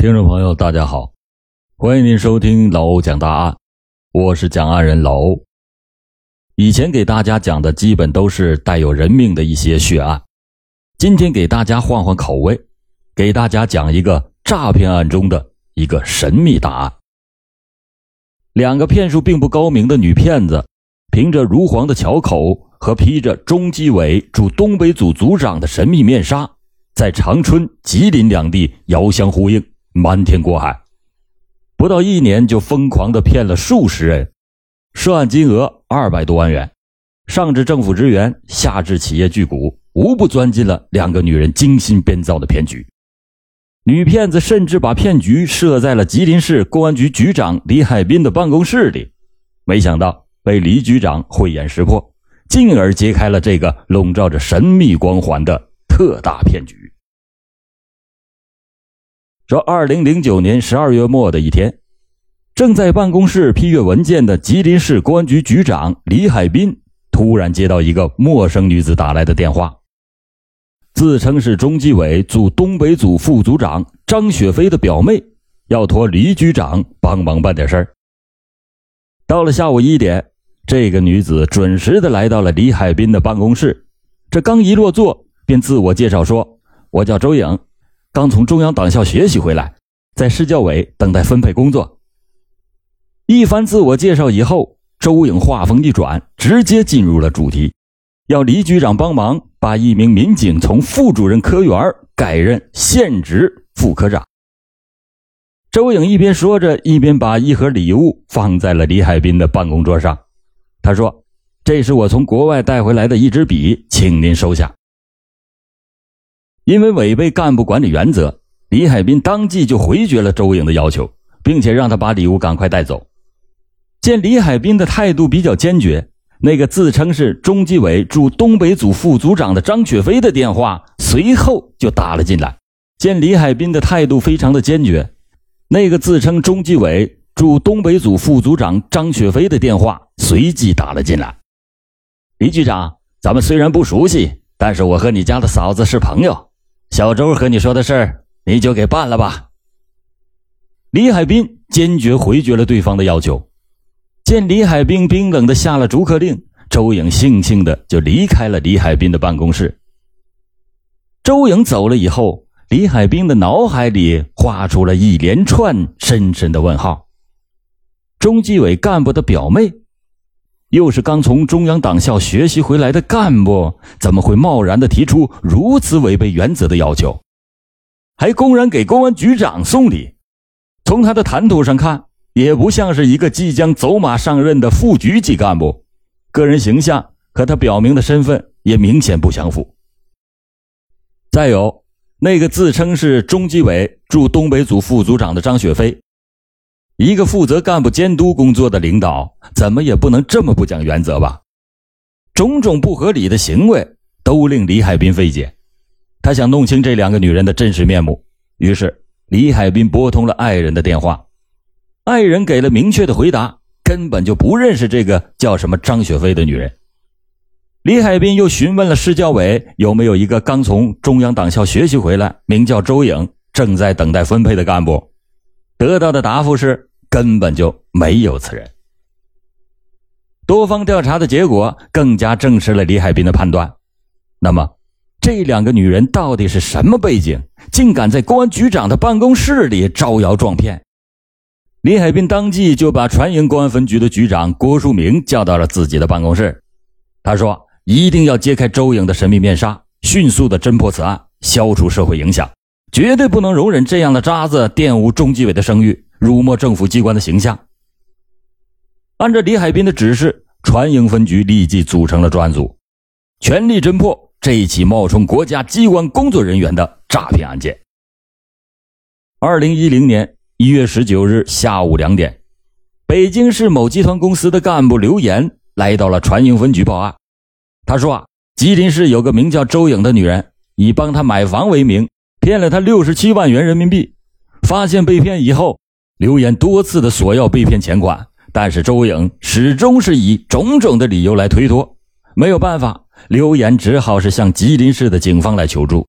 听众朋友，大家好，欢迎您收听老欧讲大案，我是讲案人老欧。以前给大家讲的基本都是带有人命的一些血案，今天给大家换换口味，给大家讲一个诈骗案中的一个神秘大案。两个骗术并不高明的女骗子，凭着如簧的巧口和披着中纪委驻东北组组长的神秘面纱，在长春、吉林两地遥相呼应。瞒天过海，不到一年就疯狂的骗了数十人，涉案金额二百多万元，上至政府职员，下至企业巨贾，无不钻进了两个女人精心编造的骗局。女骗子甚至把骗局设在了吉林市公安局局长李海滨的办公室里，没想到被李局长慧眼识破，进而揭开了这个笼罩着神秘光环的特大骗局。说，二零零九年十二月末的一天，正在办公室批阅文件的吉林市公安局局长李海滨突然接到一个陌生女子打来的电话，自称是中纪委组东北组副组长张雪飞的表妹，要托李局长帮忙办点事儿。到了下午一点，这个女子准时的来到了李海滨的办公室，这刚一落座，便自我介绍说：“我叫周颖。”刚从中央党校学习回来，在市教委等待分配工作。一番自我介绍以后，周颖话锋一转，直接进入了主题，要李局长帮忙把一名民警从副主任科员改任现职副科长。周颖一边说着，一边把一盒礼物放在了李海滨的办公桌上。他说：“这是我从国外带回来的一支笔，请您收下。”因为违背干部管理原则，李海滨当即就回绝了周颖的要求，并且让他把礼物赶快带走。见李海滨的态度比较坚决，那个自称是中纪委驻东北组副组长的张雪飞的电话随后就打了进来。见李海滨的态度非常的坚决，那个自称中纪委驻东北组副组长张雪飞的电话随即打了进来。李局长，咱们虽然不熟悉，但是我和你家的嫂子是朋友。小周和你说的事儿，你就给办了吧。李海滨坚决回绝了对方的要求。见李海滨冰冷的下了逐客令，周颖悻悻的就离开了李海滨的办公室。周颖走了以后，李海滨的脑海里画出了一连串深深的问号：中纪委干部的表妹。又是刚从中央党校学习回来的干部，怎么会贸然的提出如此违背原则的要求？还公然给公安局长送礼？从他的谈吐上看，也不像是一个即将走马上任的副局级干部，个人形象和他表明的身份也明显不相符。再有，那个自称是中纪委驻东北组副组长的张雪飞。一个负责干部监督工作的领导，怎么也不能这么不讲原则吧？种种不合理的行为都令李海滨费解。他想弄清这两个女人的真实面目，于是李海滨拨通了爱人的电话。爱人给了明确的回答，根本就不认识这个叫什么张雪飞的女人。李海滨又询问了市教委有没有一个刚从中央党校学习回来、名叫周颖、正在等待分配的干部，得到的答复是。根本就没有此人。多方调查的结果更加证实了李海滨的判断。那么，这两个女人到底是什么背景，竟敢在公安局长的办公室里招摇撞骗？李海滨当即就把船营公安分局的局长郭树明叫到了自己的办公室。他说：“一定要揭开周颖的神秘面纱，迅速的侦破此案，消除社会影响，绝对不能容忍这样的渣子玷污中纪委的声誉。”辱没政府机关的形象。按照李海滨的指示，船营分局立即组成了专案组，全力侦破这一起冒充国家机关工作人员的诈骗案件。二零一零年一月十九日下午两点，北京市某集团公司的干部刘岩来到了船营分局报案。他说：“啊，吉林市有个名叫周颖的女人，以帮他买房为名，骗了他六十七万元人民币。发现被骗以后。”刘岩多次的索要被骗钱款，但是周颖始终是以种种的理由来推脱。没有办法，刘岩只好是向吉林市的警方来求助。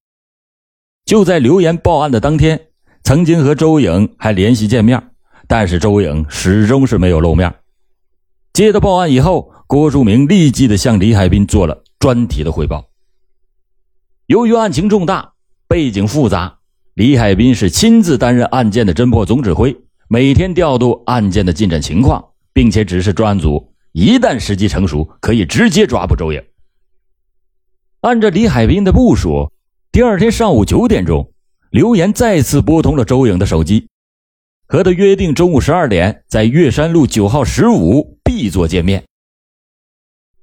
就在刘岩报案的当天，曾经和周颖还联系见面，但是周颖始终是没有露面。接到报案以后，郭树明立即的向李海滨做了专题的汇报。由于案情重大，背景复杂，李海滨是亲自担任案件的侦破总指挥，每天调度案件的进展情况，并且指示专案组，一旦时机成熟，可以直接抓捕周颖。按照李海滨的部署，第二天上午九点钟，刘岩再次拨通了周颖的手机，和他约定中午十二点在岳山路九号十五 B 座见面。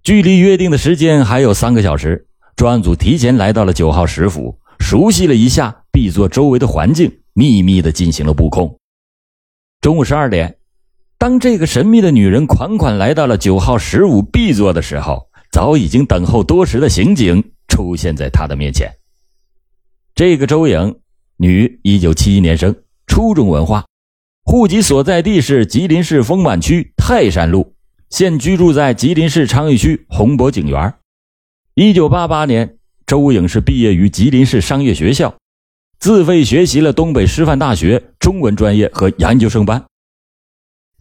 距离约定的时间还有三个小时。专案组提前来到了九号十府，熟悉了一下 B 座周围的环境，秘密的进行了布控。中午十二点，当这个神秘的女人款款来到了九号十五 B 座的时候，早已经等候多时的刑警出现在她的面前。这个周颖，女，一九七一年生，初中文化，户籍所在地是吉林市丰满区泰山路，现居住在吉林市昌邑区红博景园。一九八八年，周颖是毕业于吉林市商业学校，自费学习了东北师范大学中文专业和研究生班。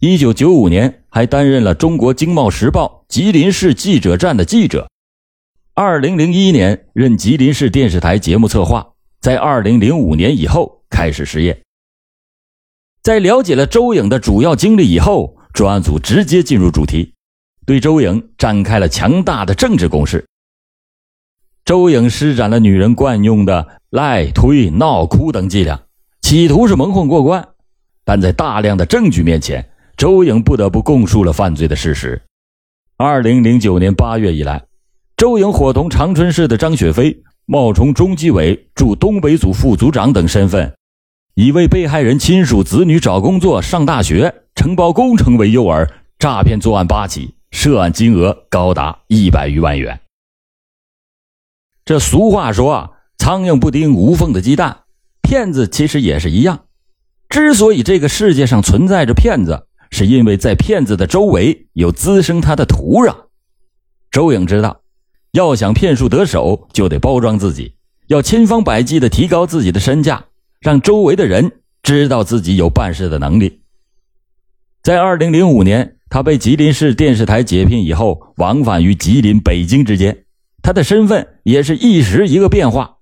一九九五年，还担任了《中国经贸时报》吉林市记者站的记者。二零零一年，任吉林市电视台节目策划，在二零零五年以后开始失业。在了解了周颖的主要经历以后，专案组直接进入主题，对周颖展开了强大的政治攻势。周颖施展了女人惯用的赖、推、闹、哭等伎俩，企图是蒙混过关。但在大量的证据面前，周颖不得不供述了犯罪的事实。二零零九年八月以来，周颖伙同长春市的张雪飞冒充中纪委驻东北组副组长等身份，以为被害人亲属子女找工作、上大学、承包工程为诱饵，诈骗作案八起，涉案金额高达一百余万元。这俗话说啊，苍蝇不叮无缝的鸡蛋，骗子其实也是一样。之所以这个世界上存在着骗子，是因为在骗子的周围有滋生他的土壤。周颖知道，要想骗术得手，就得包装自己，要千方百计的提高自己的身价，让周围的人知道自己有办事的能力。在二零零五年，他被吉林市电视台解聘以后，往返于吉林、北京之间。他的身份也是一时一个变化，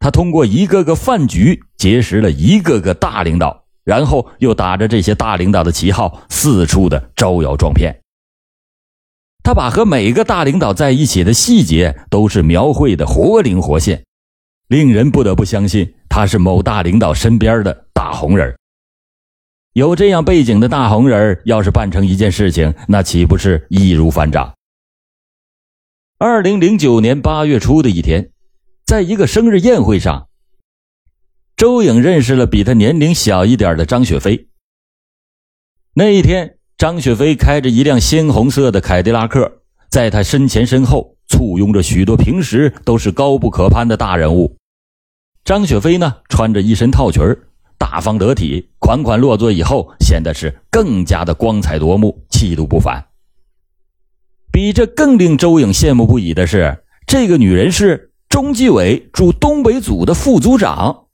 他通过一个个饭局结识了一个个大领导，然后又打着这些大领导的旗号四处的招摇撞骗。他把和每个大领导在一起的细节都是描绘的活灵活现，令人不得不相信他是某大领导身边的大红人。有这样背景的大红人，要是办成一件事情，那岂不是易如反掌？二零零九年八月初的一天，在一个生日宴会上，周颖认识了比他年龄小一点的张雪飞。那一天，张雪飞开着一辆鲜红色的凯迪拉克，在他身前身后簇拥着许多平时都是高不可攀的大人物。张雪飞呢，穿着一身套裙大方得体，款款落座以后，显得是更加的光彩夺目，气度不凡。比这更令周颖羡慕不已的是，这个女人是中纪委驻东北组的副组长。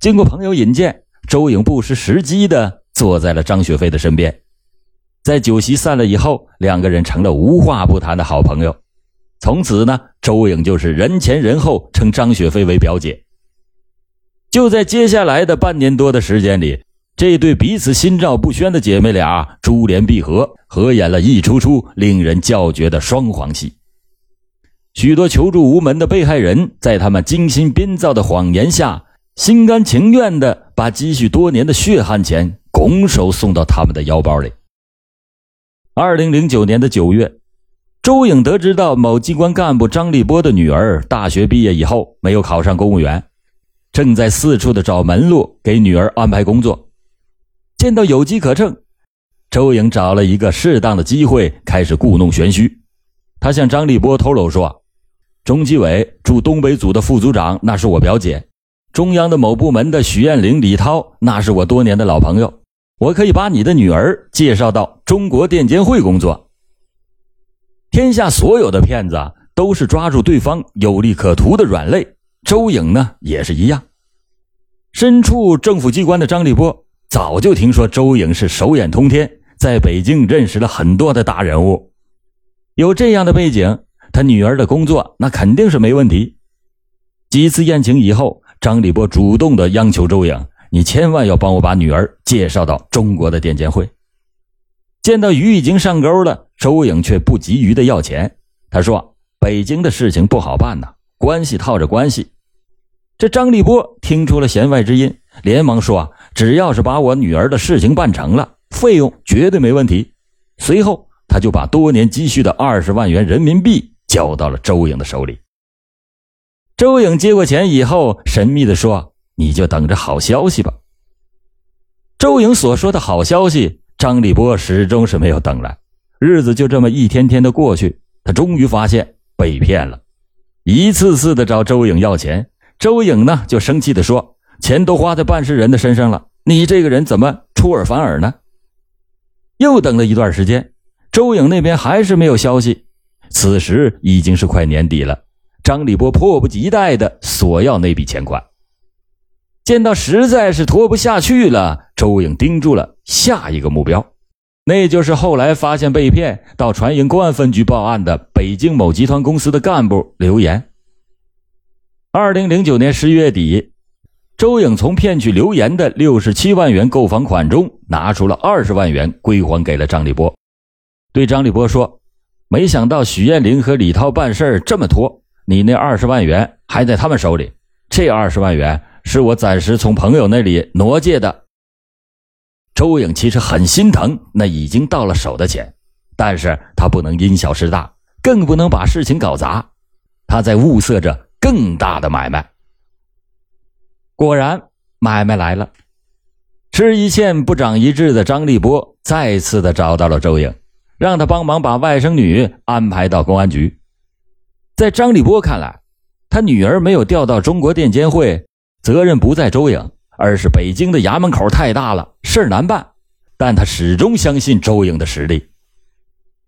经过朋友引荐，周颖不失时机的坐在了张雪飞的身边。在酒席散了以后，两个人成了无话不谈的好朋友。从此呢，周颖就是人前人后称张雪飞为表姐。就在接下来的半年多的时间里。这对彼此心照不宣的姐妹俩珠联璧合，合演了一出出令人叫绝的双簧戏。许多求助无门的被害人，在他们精心编造的谎言下，心甘情愿地把积蓄多年的血汗钱拱手送到他们的腰包里。二零零九年的九月，周颖得知到某机关干部张立波的女儿大学毕业以后没有考上公务员，正在四处的找门路给女儿安排工作。见到有机可乘，周颖找了一个适当的机会开始故弄玄虚。他向张立波透露说：“中纪委驻东北组的副组长那是我表姐，中央的某部门的许艳玲、李涛那是我多年的老朋友，我可以把你的女儿介绍到中国电监会工作。”天下所有的骗子都是抓住对方有利可图的软肋，周颖呢也是一样。身处政府机关的张立波早就听说周颖是手眼通天，在北京认识了很多的大人物，有这样的背景，他女儿的工作那肯定是没问题。几次宴请以后，张立波主动的央求周颖：“你千万要帮我把女儿介绍到中国的电监会。”见到鱼已经上钩了，周颖却不急于的要钱。他说：“北京的事情不好办呐，关系套着关系。”这张立波听出了弦外之音，连忙说：“只要是把我女儿的事情办成了，费用绝对没问题。”随后，他就把多年积蓄的二十万元人民币交到了周颖的手里。周颖接过钱以后，神秘地说：“你就等着好消息吧。”周颖所说的好消息，张立波始终是没有等来。日子就这么一天天的过去，他终于发现被骗了，一次次的找周颖要钱。周颖呢，就生气地说：“钱都花在办事人的身上了，你这个人怎么出尔反尔呢？”又等了一段时间，周颖那边还是没有消息。此时已经是快年底了，张立波迫不及待地索要那笔钱款。见到实在是拖不下去了，周颖盯住了下一个目标，那就是后来发现被骗到船营公安分局报案的北京某集团公司的干部刘岩。二零零九年十一月底，周颖从骗取刘岩的六十七万元购房款中拿出了二十万元归还给了张立波，对张立波说：“没想到许艳玲和李涛办事这么拖，你那二十万元还在他们手里。这二十万元是我暂时从朋友那里挪借的。”周颖其实很心疼那已经到了手的钱，但是他不能因小失大，更不能把事情搞砸，他在物色着。更大的买卖，果然买卖来了。吃一堑不长一智的张立波再次的找到了周颖，让他帮忙把外甥女安排到公安局。在张立波看来，他女儿没有调到中国电监会，责任不在周颖，而是北京的衙门口太大了，事儿难办。但他始终相信周颖的实力。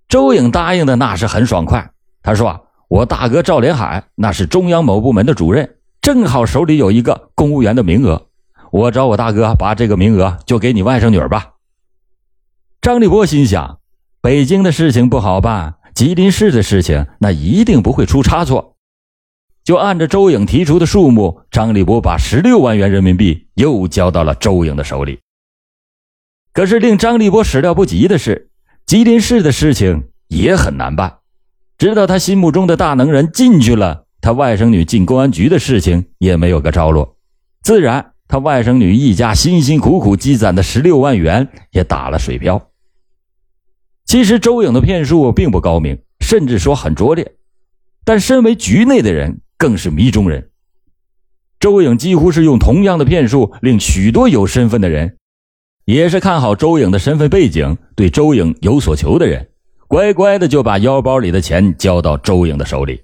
周颖答应的那是很爽快，他说。我大哥赵连海那是中央某部门的主任，正好手里有一个公务员的名额，我找我大哥把这个名额就给你外甥女儿吧。张立波心想，北京的事情不好办，吉林市的事情那一定不会出差错，就按照周颖提出的数目，张立波把十六万元人民币又交到了周颖的手里。可是令张立波始料不及的是，吉林市的事情也很难办。直到他心目中的大能人进去了，他外甥女进公安局的事情也没有个着落，自然他外甥女一家辛辛苦苦积攒的十六万元也打了水漂。其实周颖的骗术并不高明，甚至说很拙劣，但身为局内的人更是迷中人。周颖几乎是用同样的骗术，令许多有身份的人，也是看好周颖的身份背景，对周颖有所求的人。乖乖的就把腰包里的钱交到周颖的手里。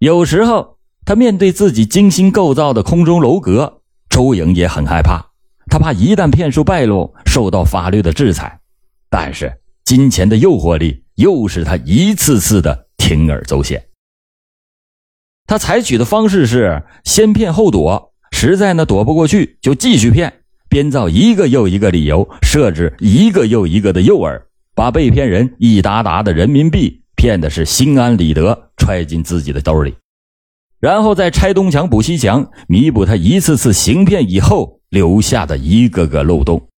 有时候，他面对自己精心构造的空中楼阁，周颖也很害怕。他怕一旦骗术败露，受到法律的制裁。但是，金钱的诱惑力又使他一次次的铤而走险。他采取的方式是先骗后躲，实在呢躲不过去，就继续骗，编造一个又一个理由，设置一个又一个的诱饵。把被骗人一沓沓的人民币骗的是心安理得，揣进自己的兜里，然后再拆东墙补西墙，弥补他一次次行骗以后留下的一个个漏洞。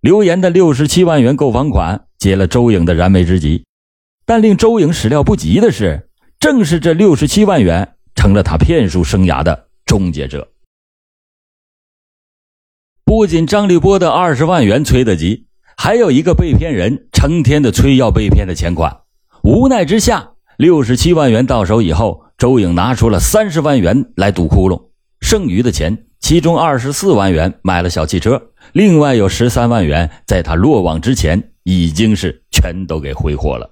刘岩的六十七万元购房款解了周颖的燃眉之急，但令周颖始料不及的是，正是这六十七万元成了他骗术生涯的终结者。不仅张立波的二十万元催得急。还有一个被骗人成天的催要被骗的钱款，无奈之下，六十七万元到手以后，周颖拿出了三十万元来堵窟窿，剩余的钱，其中二十四万元买了小汽车，另外有十三万元在他落网之前已经是全都给挥霍了。